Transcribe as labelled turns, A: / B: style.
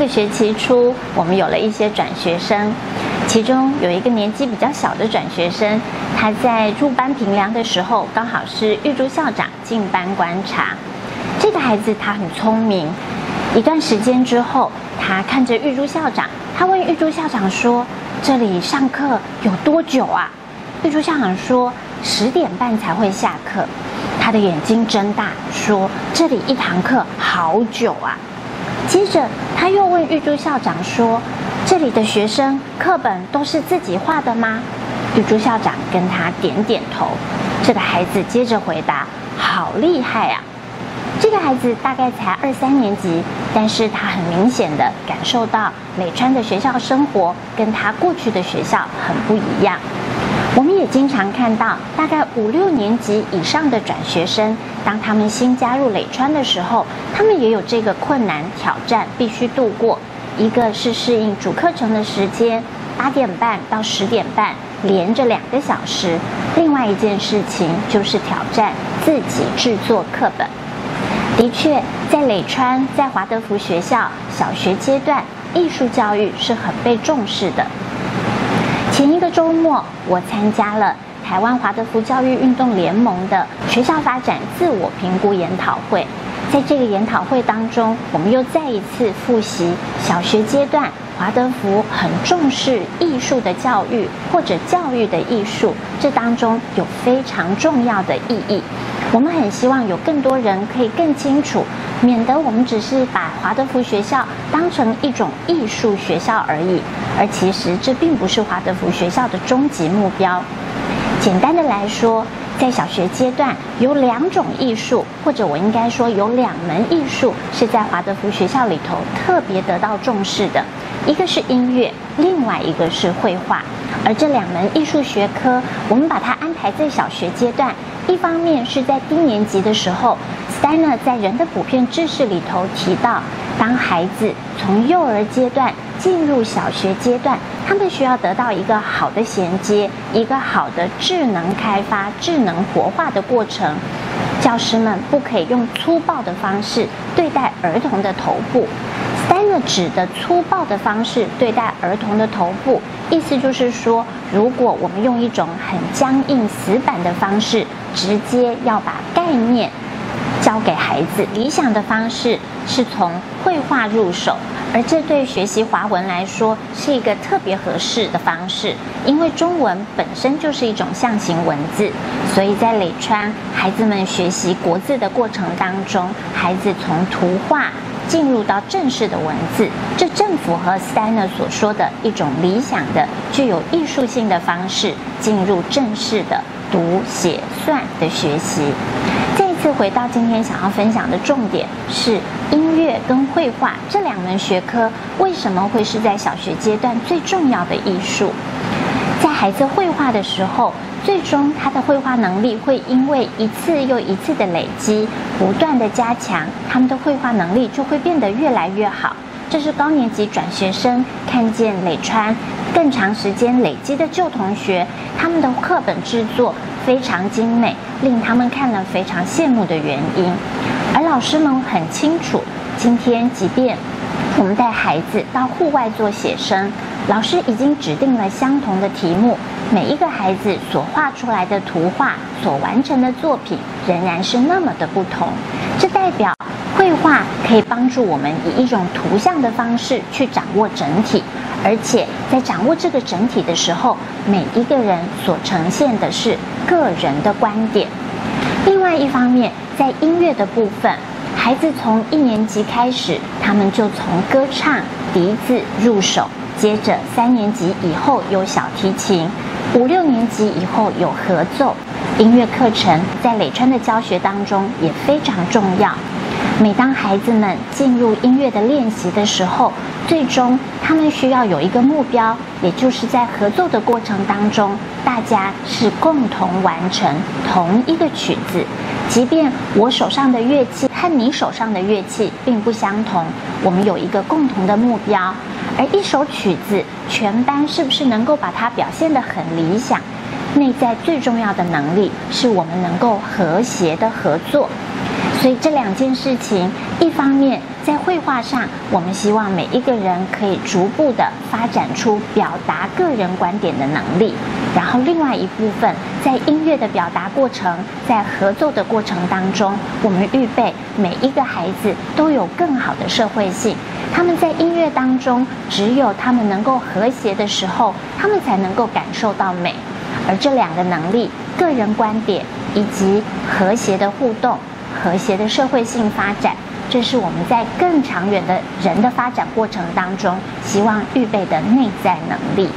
A: 个学期初，我们有了一些转学生，其中有一个年纪比较小的转学生，他在入班评量的时候，刚好是玉珠校长进班观察。这个孩子他很聪明，一段时间之后，他看着玉珠校长，他问玉珠校长说：“这里上课有多久啊？”玉珠校长说：“十点半才会下课。”他的眼睛睁大，说：“这里一堂课好久啊。”接着他又问玉珠校长说：“这里的学生课本都是自己画的吗？”玉珠校长跟他点点头。这个孩子接着回答：“好厉害啊！”这个孩子大概才二三年级，但是他很明显的感受到美川的学校生活跟他过去的学校很不一样。我们也经常看到，大概五六年级以上的转学生，当他们新加入磊川的时候，他们也有这个困难挑战必须度过。一个是适应主课程的时间，八点半到十点半连着两个小时；另外一件事情就是挑战自己制作课本。的确，在磊川，在华德福学校小学阶段，艺术教育是很被重视的。前一个周末，我参加了台湾华德福教育运动联盟的学校发展自我评估研讨会。在这个研讨会当中，我们又再一次复习小学阶段华德福很重视艺术的教育，或者教育的艺术，这当中有非常重要的意义。我们很希望有更多人可以更清楚，免得我们只是把华德福学校当成一种艺术学校而已，而其实这并不是华德福学校的终极目标。简单的来说，在小学阶段有两种艺术，或者我应该说有两门艺术是在华德福学校里头特别得到重视的，一个是音乐，另外一个是绘画。而这两门艺术学科，我们把它安排在小学阶段。一方面是在低年级的时候，Stiner 在人的普遍知识里头提到，当孩子从幼儿阶段进入小学阶段，他们需要得到一个好的衔接，一个好的智能开发、智能活化的过程。教师们不可以用粗暴的方式对待儿童的头部。单个指的粗暴的方式对待儿童的头部，意思就是说，如果我们用一种很僵硬、死板的方式，直接要把概念教给孩子，理想的方式是从绘画入手，而这对学习华文来说是一个特别合适的方式，因为中文本身就是一种象形文字，所以在磊川孩子们学习国字的过程当中，孩子从图画进入到正式的文字，这正符合 Steiner 所说的一种理想的、具有艺术性的方式进入正式的。读写算的学习，这一次回到今天想要分享的重点是音乐跟绘画这两门学科为什么会是在小学阶段最重要的艺术？在孩子绘画的时候，最终他的绘画能力会因为一次又一次的累积，不断的加强，他们的绘画能力就会变得越来越好。这是高年级转学生看见磊川更长时间累积的旧同学，他们的课本制作非常精美，令他们看了非常羡慕的原因。而老师们很清楚，今天即便我们带孩子到户外做写生，老师已经指定了相同的题目，每一个孩子所画出来的图画、所完成的作品仍然是那么的不同。这代表。绘画可以帮助我们以一种图像的方式去掌握整体，而且在掌握这个整体的时候，每一个人所呈现的是个人的观点。另外一方面，在音乐的部分，孩子从一年级开始，他们就从歌唱、笛子入手，接着三年级以后有小提琴，五六年级以后有合奏。音乐课程在磊川的教学当中也非常重要。每当孩子们进入音乐的练习的时候，最终他们需要有一个目标，也就是在合奏的过程当中，大家是共同完成同一个曲子。即便我手上的乐器和你手上的乐器并不相同，我们有一个共同的目标。而一首曲子，全班是不是能够把它表现得很理想？内在最重要的能力是我们能够和谐的合作。所以这两件事情，一方面在绘画上，我们希望每一个人可以逐步的发展出表达个人观点的能力；然后另外一部分，在音乐的表达过程，在合奏的过程当中，我们预备每一个孩子都有更好的社会性。他们在音乐当中，只有他们能够和谐的时候，他们才能够感受到美。而这两个能力，个人观点以及和谐的互动。和谐的社会性发展，这是我们在更长远的人的发展过程当中，希望预备的内在能力。